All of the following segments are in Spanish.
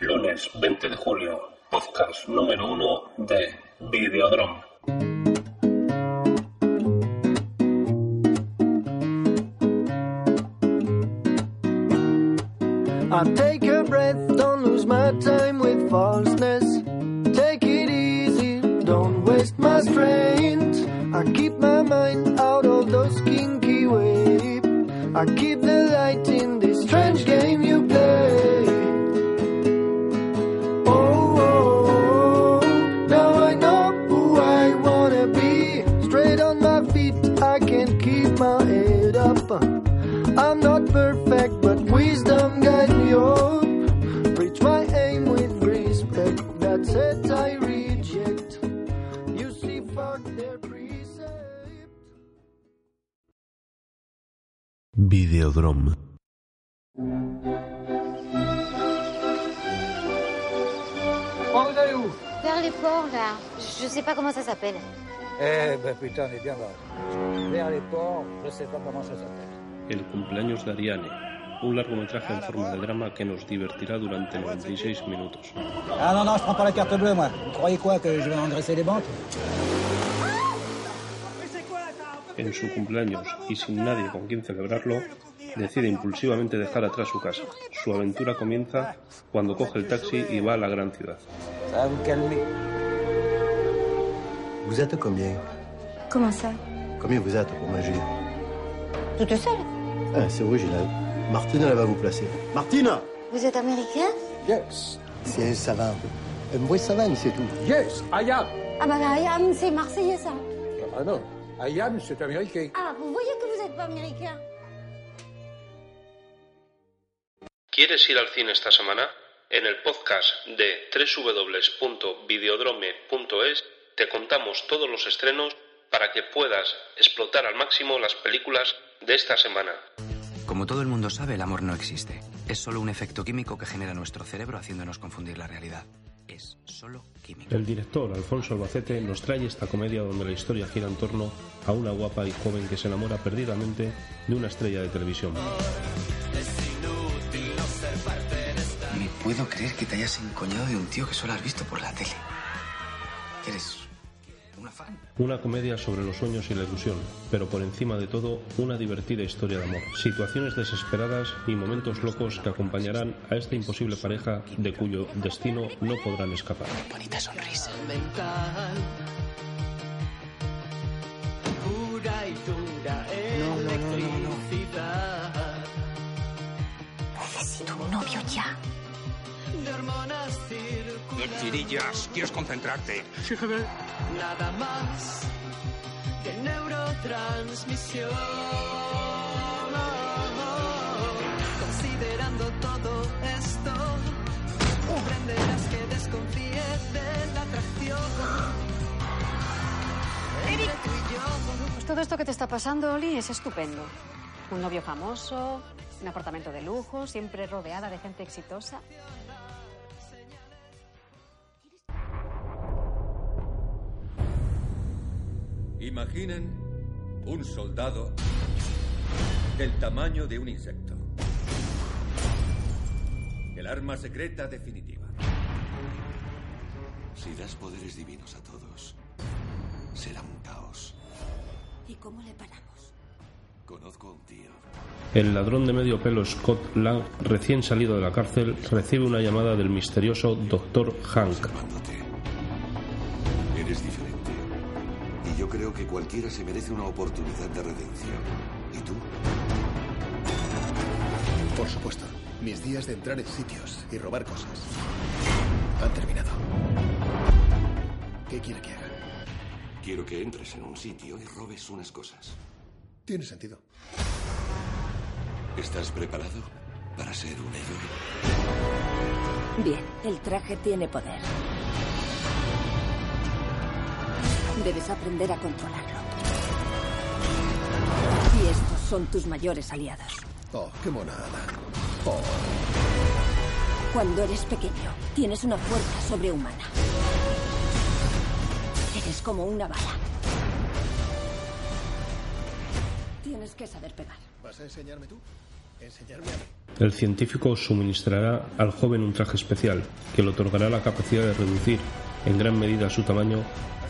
Lunes 20 de julio, podcast número uno de Videodrome. I take a breath, don't lose my time with falseness. Take it easy, don't waste my strength. I keep my mind out of those kinky waves. I keep the I can keep my head up. I'm not perfect, but wisdom guide me up. Reach my aim with respect. That's it, I reject. You see, fuck their precept. Videodrome. Vers les ports, là. Je sais pas comment ça s'appelle. Eh ben putain, bien là. Vers les ports, je sais pas comment ça s'appelle. El cumpleaños de Ariane, un largometraje en forma de drama que nos divertirá durante 96 minutos. Ah non, non, je prends pas la carte bleue, moi. Vous croyez quoi, que je vais engraisser les banques En su cumpleaños y sin nadie con quien celebrarlo, decide impulsivamente dejar atrás su casa. Su aventura comienza cuando coge el taxi y va a la gran ciudad. Vous êtes combien? Comment ça? Combien vous êtes pour manger? Toute seule ah, C'est original. Martine, elle va vous placer. Martine Vous êtes américain? Yes, C'est un savant. Un vrai savant, c'est tout. yes, I am. Ah bah Mariam, c'est marseillais ça. Ah non, I am, c'est américain. Ah, vous voyez que vous n'êtes pas américain. ¿Quieres ir al cine esta semana? En el podcast de www.videodrome.es te contamos todos los estrenos para que puedas explotar al máximo las películas de esta semana. Como todo el mundo sabe, el amor no existe. Es solo un efecto químico que genera nuestro cerebro haciéndonos confundir la realidad. Es solo químico. El director Alfonso Albacete nos trae esta comedia donde la historia gira en torno a una guapa y joven que se enamora perdidamente de una estrella de televisión. Ni puedo creer que te hayas encoñado de un tío que solo has visto por la tele. Eres una comedia sobre los sueños y la ilusión, pero por encima de todo una divertida historia de amor. Situaciones desesperadas y momentos locos que acompañarán a esta imposible pareja de cuyo destino no podrán escapar. Bonita sonrisa. No, no, no, no, no. Necesito un novio ya. Tirillas, quieres concentrarte. Nada más que neurotransmisión. Considerando todo esto, comprenderás que desconfíe de la atracción. Pues todo esto que te está pasando, Oli, es estupendo. Un novio famoso, un apartamento de lujo, siempre rodeada de gente exitosa. Imaginen un soldado del tamaño de un insecto. El arma secreta definitiva. Si das poderes divinos a todos, será un caos. ¿Y cómo le paramos? Conozco a un tío. El ladrón de medio pelo Scott Lang, recién salido de la cárcel, recibe una llamada del misterioso Dr. Hank. Observándote. Eres diferente. Y yo creo que cualquiera se merece una oportunidad de redención. ¿Y tú? Por supuesto. Mis días de entrar en sitios y robar cosas han terminado. ¿Qué quiere que haga? Quiero que entres en un sitio y robes unas cosas. Tiene sentido. ¿Estás preparado? para ser un héroe. Bien, el traje tiene poder. Debes aprender a controlarlo. Y estos son tus mayores aliados. Oh, qué monada. Oh, Cuando eres pequeño, tienes una fuerza sobrehumana. Eres como una bala. Tienes que saber pegar. ¿vas a enseñarme tú? ¿Enseñarme a mí? El científico suministrará al joven un traje especial que le otorgará la capacidad de reducir en gran medida su tamaño,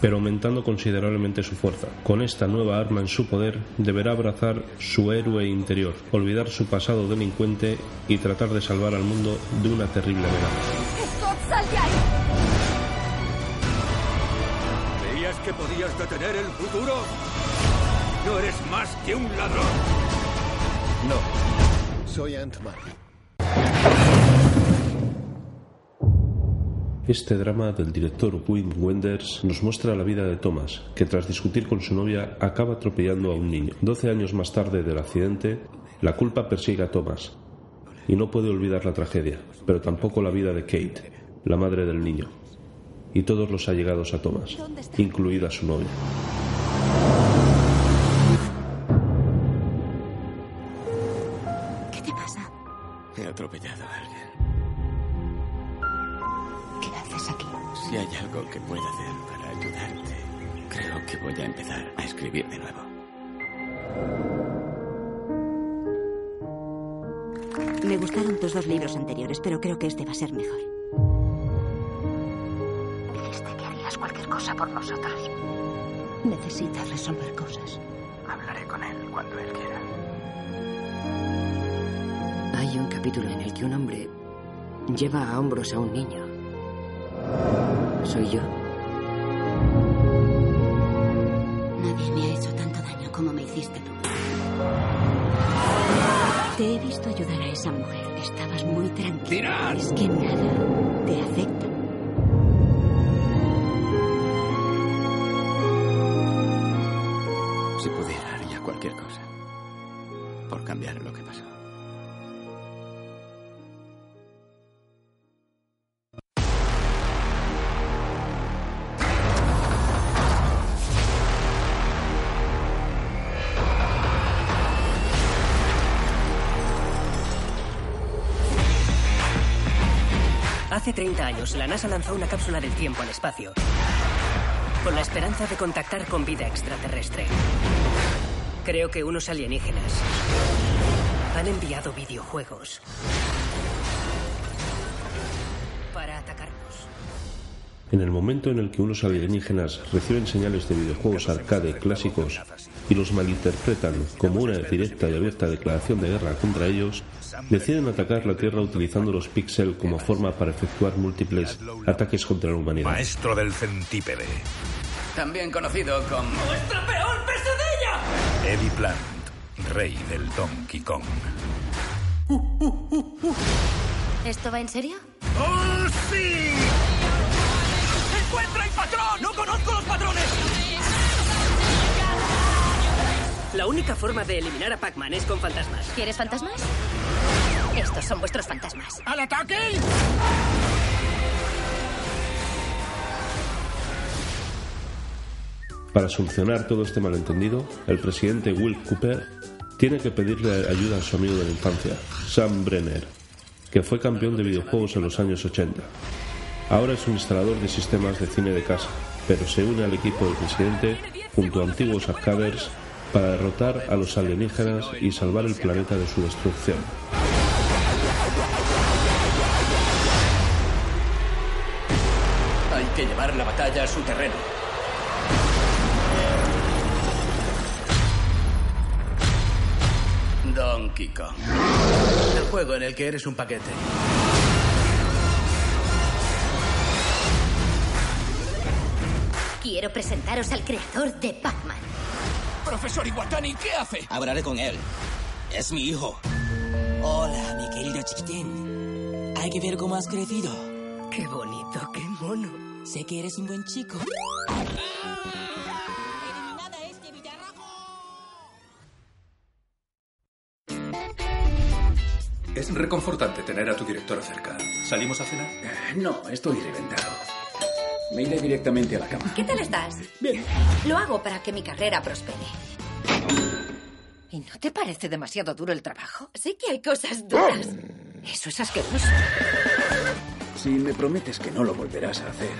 pero aumentando considerablemente su fuerza. Con esta nueva arma en su poder, deberá abrazar su héroe interior, olvidar su pasado delincuente y tratar de salvar al mundo de una terrible amenaza. ¡Scott, sal de ahí! ¿Creías que podías detener el futuro? No eres más que un ladrón. No. Soy Ant-Man. Este drama del director Wim Wenders nos muestra la vida de Thomas, que tras discutir con su novia acaba atropellando a un niño. Doce años más tarde del accidente, la culpa persigue a Thomas y no puede olvidar la tragedia, pero tampoco la vida de Kate, la madre del niño, y todos los allegados a Thomas, incluida su novia. Que pueda hacer para ayudarte, creo que voy a empezar a escribir de nuevo. Me gustaron tus dos libros anteriores, pero creo que este va a ser mejor. Dijiste que harías cualquier cosa por nosotros. Necesitas resolver cosas. Hablaré con él cuando él quiera. Hay un capítulo en el que un hombre lleva a hombros a un niño. Soy yo. Nadie me ha hecho tanto daño como me hiciste tú. Te he visto ayudar a esa mujer. Estabas muy tranquila. Es que nada te afecta. Si pudiera, haría cualquier cosa. Por cambiar lo que pasó. Hace 30 años, la NASA lanzó una cápsula del tiempo al espacio con la esperanza de contactar con vida extraterrestre. Creo que unos alienígenas han enviado videojuegos para atacarnos. En el momento en el que unos alienígenas reciben señales de videojuegos arcade clásicos y los malinterpretan como una directa y abierta declaración de guerra contra ellos, deciden atacar la Tierra utilizando los píxeles como forma para efectuar múltiples ataques contra la humanidad. Maestro del centípede. También conocido como... ¡Nuestra peor pesadilla! Eddie Plant, rey del Donkey Kong. ¿Esto va en serio? ¡Oh, sí! ¡Encuentra el patrón! ¡No conozco los patrones! La única forma de eliminar a Pac-Man es con fantasmas. ¿Quieres fantasmas? Estos son vuestros fantasmas. ¡Al ataque! Para solucionar todo este malentendido, el presidente Will Cooper tiene que pedirle ayuda a su amigo de la infancia, Sam Brenner, que fue campeón de videojuegos en los años 80. Ahora es un instalador de sistemas de cine de casa, pero se une al equipo del presidente junto a antiguos arcaders para derrotar a los alienígenas y salvar el planeta de su destrucción. Hay que llevar la batalla a su terreno. Donkey Kong. El juego en el que eres un paquete. Quiero presentaros al creador de Pac-Man. Profesor Iwatani, ¿qué hace? Hablaré con él. Es mi hijo. Hola, mi querido chiquitín. Hay que ver cómo has crecido. ¡Qué bonito, qué mono! Sé que eres un buen chico. Es reconfortante tener a tu directora cerca. ¿Salimos a cenar? No, estoy reventado. Me iré directamente a la cama. ¿Qué tal estás? Bien. Lo hago para que mi carrera prospere. ¿Y no te parece demasiado duro el trabajo? Sí que hay cosas duras. Eso es asqueroso. Si me prometes que no lo volverás a hacer,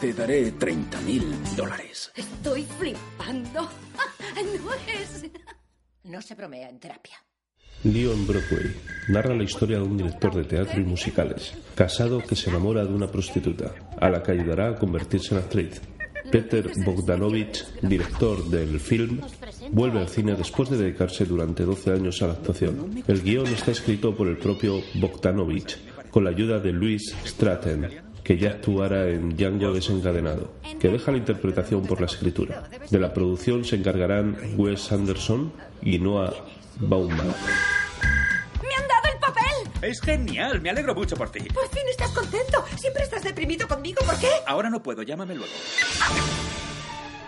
te daré 30 mil dólares. Estoy flipando. No es... No se bromea en terapia. Lío en Broadway narra la historia de un director de teatro y musicales, casado que se enamora de una prostituta, a la que ayudará a convertirse en actriz. Peter Bogdanovich, director del film, vuelve al cine después de dedicarse durante 12 años a la actuación. El guion está escrito por el propio Bogdanovich, con la ayuda de Louis Stratton, que ya actuara en Django desencadenado, que deja la interpretación por la escritura. De la producción se encargarán Wes Anderson y Noah Baumbach. Es genial, me alegro mucho por ti. Por fin estás contento. Siempre estás deprimido conmigo. ¿Por qué? Ahora no puedo, llámame luego.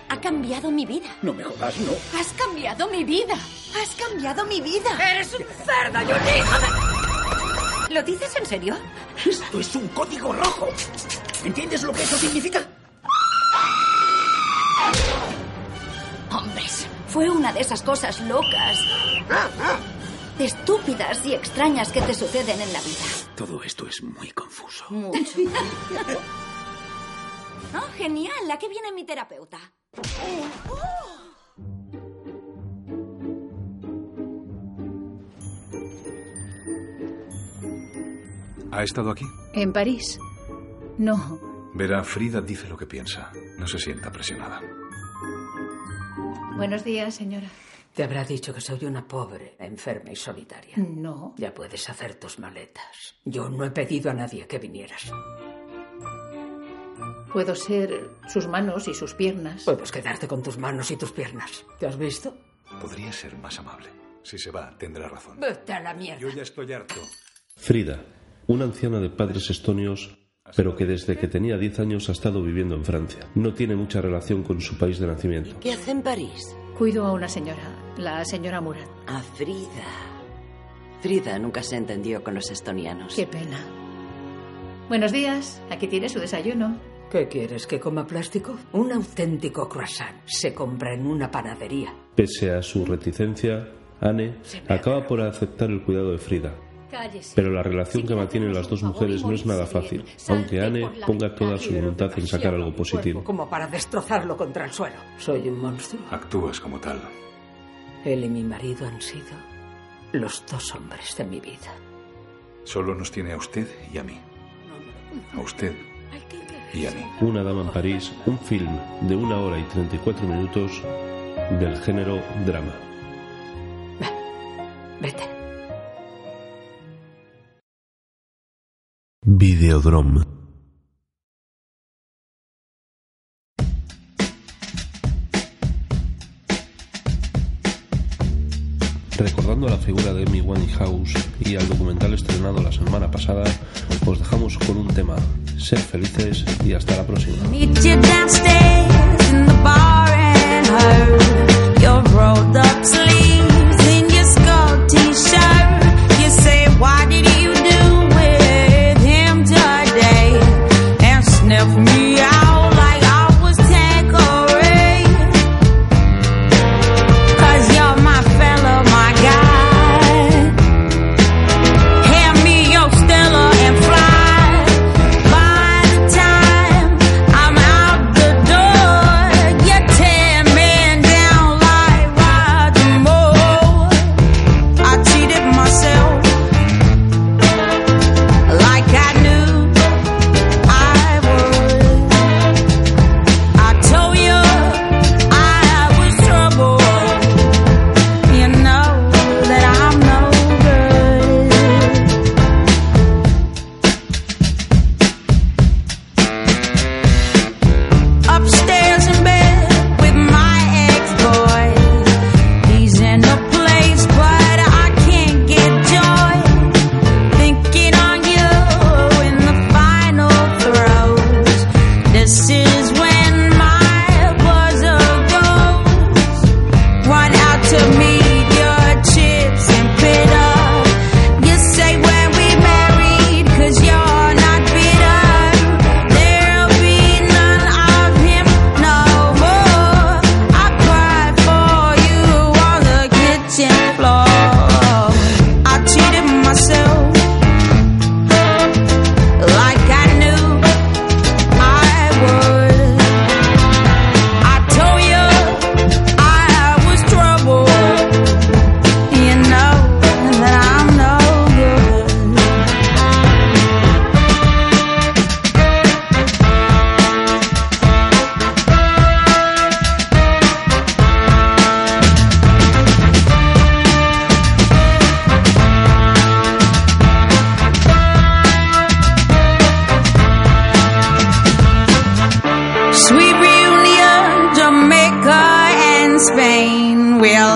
Ha cambiado mi vida. No me jodas, no. Has cambiado mi vida. Has cambiado mi vida. Eres un cerdo y un hijo de... ¿Lo dices en serio? Esto es un código rojo. ¿Entiendes lo que eso significa? Hombres, fue una de esas cosas locas, estúpidas y extrañas que te suceden en la vida. Todo esto es muy confuso. Mucho. Oh, genial. ¿A qué viene mi terapeuta? ¿Ha estado aquí? ¿En París? No. Verá, Frida dice lo que piensa. No se sienta presionada. Buenos días, señora. Te habrá dicho que soy una pobre, enferma y solitaria. No. Ya puedes hacer tus maletas. Yo no he pedido a nadie que vinieras. Puedo ser sus manos y sus piernas. Puedes quedarte con tus manos y tus piernas. ¿Te has visto? Podría ser más amable. Si se va, tendrá razón. Vete a la mierda. Yo ya estoy harto. Frida, una anciana de padres estonios, pero que desde que tenía 10 años ha estado viviendo en Francia. No tiene mucha relación con su país de nacimiento. ¿Qué hace en París? Cuido a una señora, la señora Murat. A Frida. Frida nunca se entendió con los estonianos. Qué pena. Buenos días, aquí tiene su desayuno. ¿Qué quieres? ¿Que coma plástico? Un auténtico croissant se compra en una panadería. Pese a su reticencia, Anne acaba por aceptar el cuidado de Frida. Pero la relación que mantienen las dos mujeres no es nada fácil, aunque Anne ponga toda su voluntad en sacar algo positivo. Como para destrozarlo contra el suelo. Soy un monstruo. Actúas como tal. Él y mi marido han sido los dos hombres de mi vida. Solo nos tiene a usted y a mí. A usted y a mí. Una dama en París, un film de una hora y 34 minutos del género drama. Vete. Videodrome. Recordando la figura de Amy Winehouse y al documental estrenado la semana pasada, os dejamos con un tema. Ser felices y hasta la próxima. will